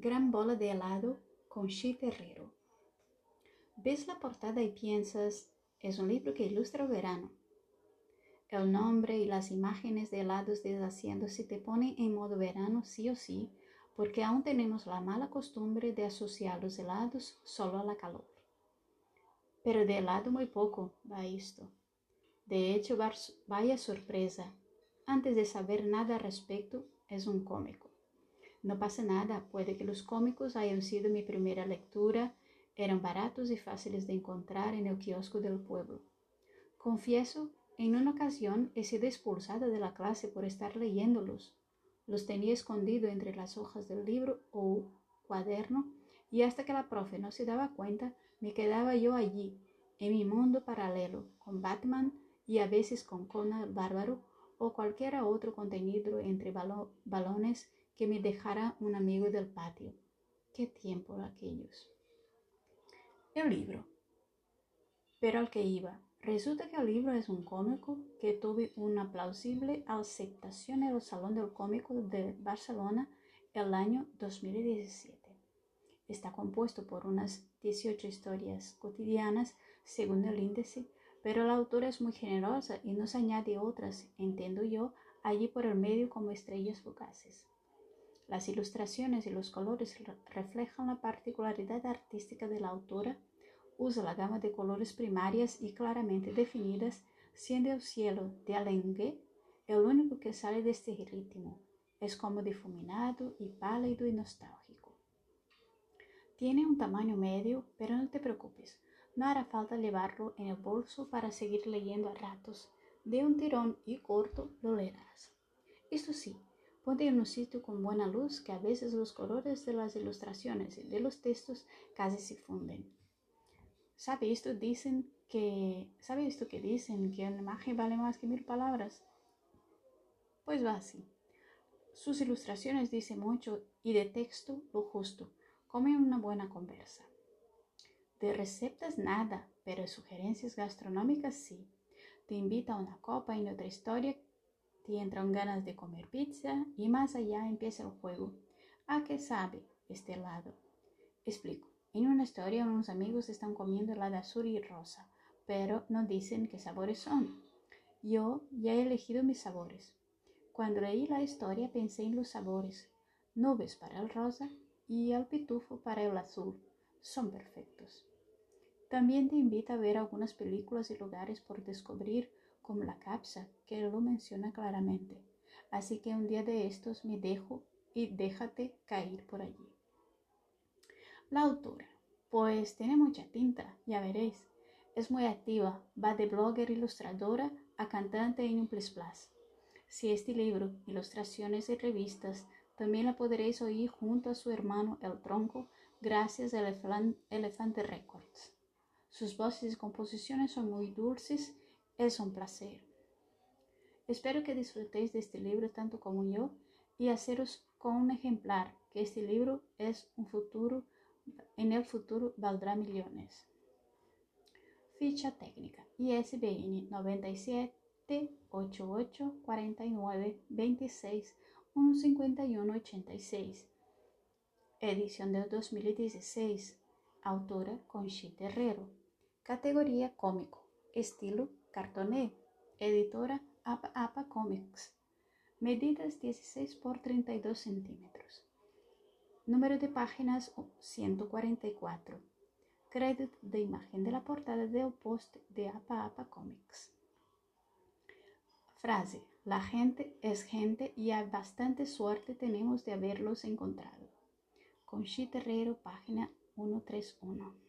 Gran bola de helado con Chi Terrero. Ves la portada y piensas, es un libro que ilustra el verano. El nombre y las imágenes de helados deshaciéndose te ponen en modo verano sí o sí, porque aún tenemos la mala costumbre de asociar los helados solo a la calor. Pero de helado muy poco va esto. De hecho, vaya sorpresa. Antes de saber nada al respecto, es un cómico. No pasa nada, puede que los cómicos hayan sido mi primera lectura, eran baratos y fáciles de encontrar en el kiosco del pueblo. Confieso en una ocasión he sido expulsada de la clase por estar leyéndolos. Los tenía escondido entre las hojas del libro o cuaderno y hasta que la profe no se daba cuenta, me quedaba yo allí, en mi mundo paralelo, con Batman y a veces con Conan Bárbaro o cualquier otro contenido entre balones que me dejara un amigo del patio. Qué tiempo aquellos. El libro. Pero al que iba, Resulta que el libro es un cómico que tuvo una plausible aceptación en el Salón del Cómico de Barcelona el año 2017. Está compuesto por unas 18 historias cotidianas según el índice, pero la autora es muy generosa y nos añade otras, entiendo yo, allí por el medio como estrellas fugaces. Las ilustraciones y los colores reflejan la particularidad artística de la autora usa la gama de colores primarias y claramente definidas, siendo el cielo de Alengue el único que sale de este ritmo. Es como difuminado y pálido y nostálgico. Tiene un tamaño medio, pero no te preocupes, no hará falta llevarlo en el bolso para seguir leyendo a ratos. De un tirón y corto lo leerás. Esto sí, ponte en un sitio con buena luz que a veces los colores de las ilustraciones y de los textos casi se funden. ¿Sabe esto? Dicen que, ¿sabe esto que dicen? Que una imagen vale más que mil palabras. Pues va así. Sus ilustraciones dicen mucho y de texto lo justo, como una buena conversa. De recetas nada, pero sugerencias gastronómicas sí. Te invita a una copa y otra historia te entran ganas de comer pizza y más allá empieza el juego. ¿A qué sabe este lado? Explico. En una historia, unos amigos están comiendo helado azul y rosa, pero no dicen qué sabores son. Yo ya he elegido mis sabores. Cuando leí la historia pensé en los sabores. Nubes para el rosa y el pitufo para el azul. Son perfectos. También te invita a ver algunas películas y lugares por descubrir, como la capsa, que lo menciona claramente. Así que un día de estos me dejo y déjate caer por allí. La autora, pues tiene mucha tinta, ya veréis. Es muy activa, va de blogger ilustradora a cantante en un plus plus. Si este libro, ilustraciones y revistas, también la podréis oír junto a su hermano El Tronco, gracias a Elefante Records. Sus voces y composiciones son muy dulces, es un placer. Espero que disfrutéis de este libro tanto como yo y haceros con un ejemplar que este libro es un futuro en el futuro valdrá millones. Ficha técnica ISBN 97 88 49 26 151 86. Edición del 2016. Autora Conchita Terrero. Categoría cómico. Estilo cartoné. Editora Apa Apa Comics. Medidas 16 por 32 centímetros. Número de páginas 144. Crédito de imagen de la portada del post de Apa Apa Comics. Frase. La gente es gente y a bastante suerte tenemos de haberlos encontrado. Conchita Herrero, página 131.